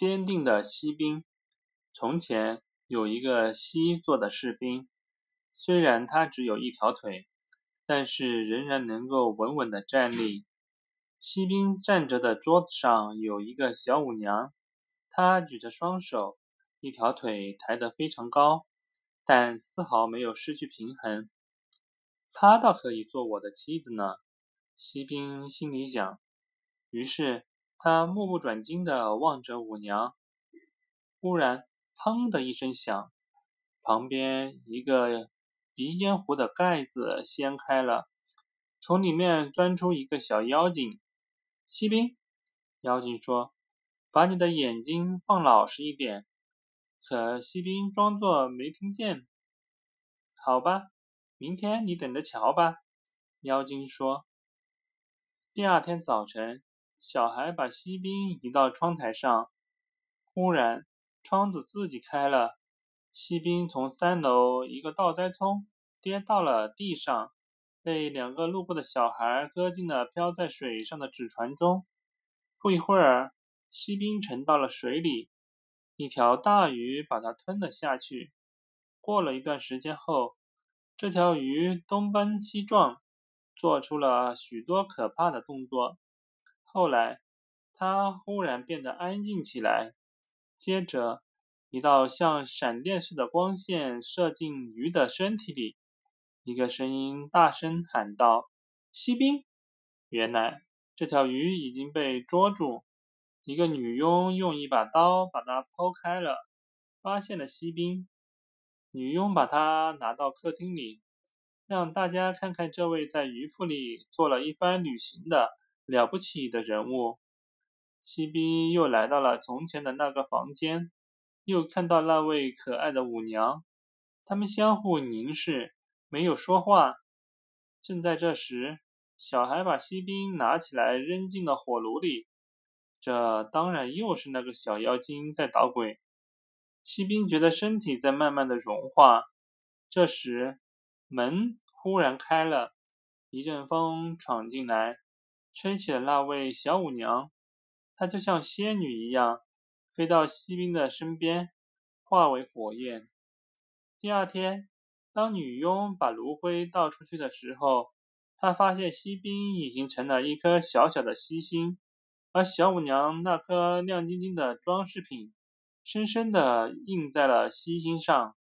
坚定的锡兵。从前有一个锡做的士兵，虽然他只有一条腿，但是仍然能够稳稳的站立。锡兵站着的桌子上有一个小舞娘，她举着双手，一条腿抬得非常高，但丝毫没有失去平衡。她倒可以做我的妻子呢，锡兵心里想。于是他目不转睛地望着舞娘。忽然，砰的一声响，旁边一个鼻烟壶的盖子掀开了，从里面钻出一个小妖精。锡兵，妖精说：“把你的眼睛放老实一点。”可锡兵装作没听见。好吧，明天你等着瞧吧。”妖精说。第二天早晨，小孩把锡兵移到窗台上，忽然窗子自己开了，锡兵从三楼一个倒栽葱跌到了地上。被两个路过的小孩搁进了漂在水上的纸船中。不一会儿，锡兵沉到了水里，一条大鱼把它吞了下去。过了一段时间后，这条鱼东奔西撞，做出了许多可怕的动作。后来，它忽然变得安静起来。接着，一道像闪电似的光线射进鱼的身体里。一个声音大声喊道：“锡兵！”原来这条鱼已经被捉住。一个女佣用一把刀把它剖开了，发现了锡兵。女佣把它拿到客厅里，让大家看看这位在鱼腹里做了一番旅行的了不起的人物。锡兵又来到了从前的那个房间，又看到那位可爱的舞娘，他们相互凝视。没有说话。正在这时，小孩把锡兵拿起来扔进了火炉里。这当然又是那个小妖精在捣鬼。锡兵觉得身体在慢慢的融化。这时，门忽然开了，一阵风闯进来，吹起了那位小舞娘。她就像仙女一样，飞到锡兵的身边，化为火焰。第二天。当女佣把炉灰倒出去的时候，她发现锡兵已经成了一颗小小的锡星，而小舞娘那颗亮晶晶的装饰品，深深地印在了锡星上。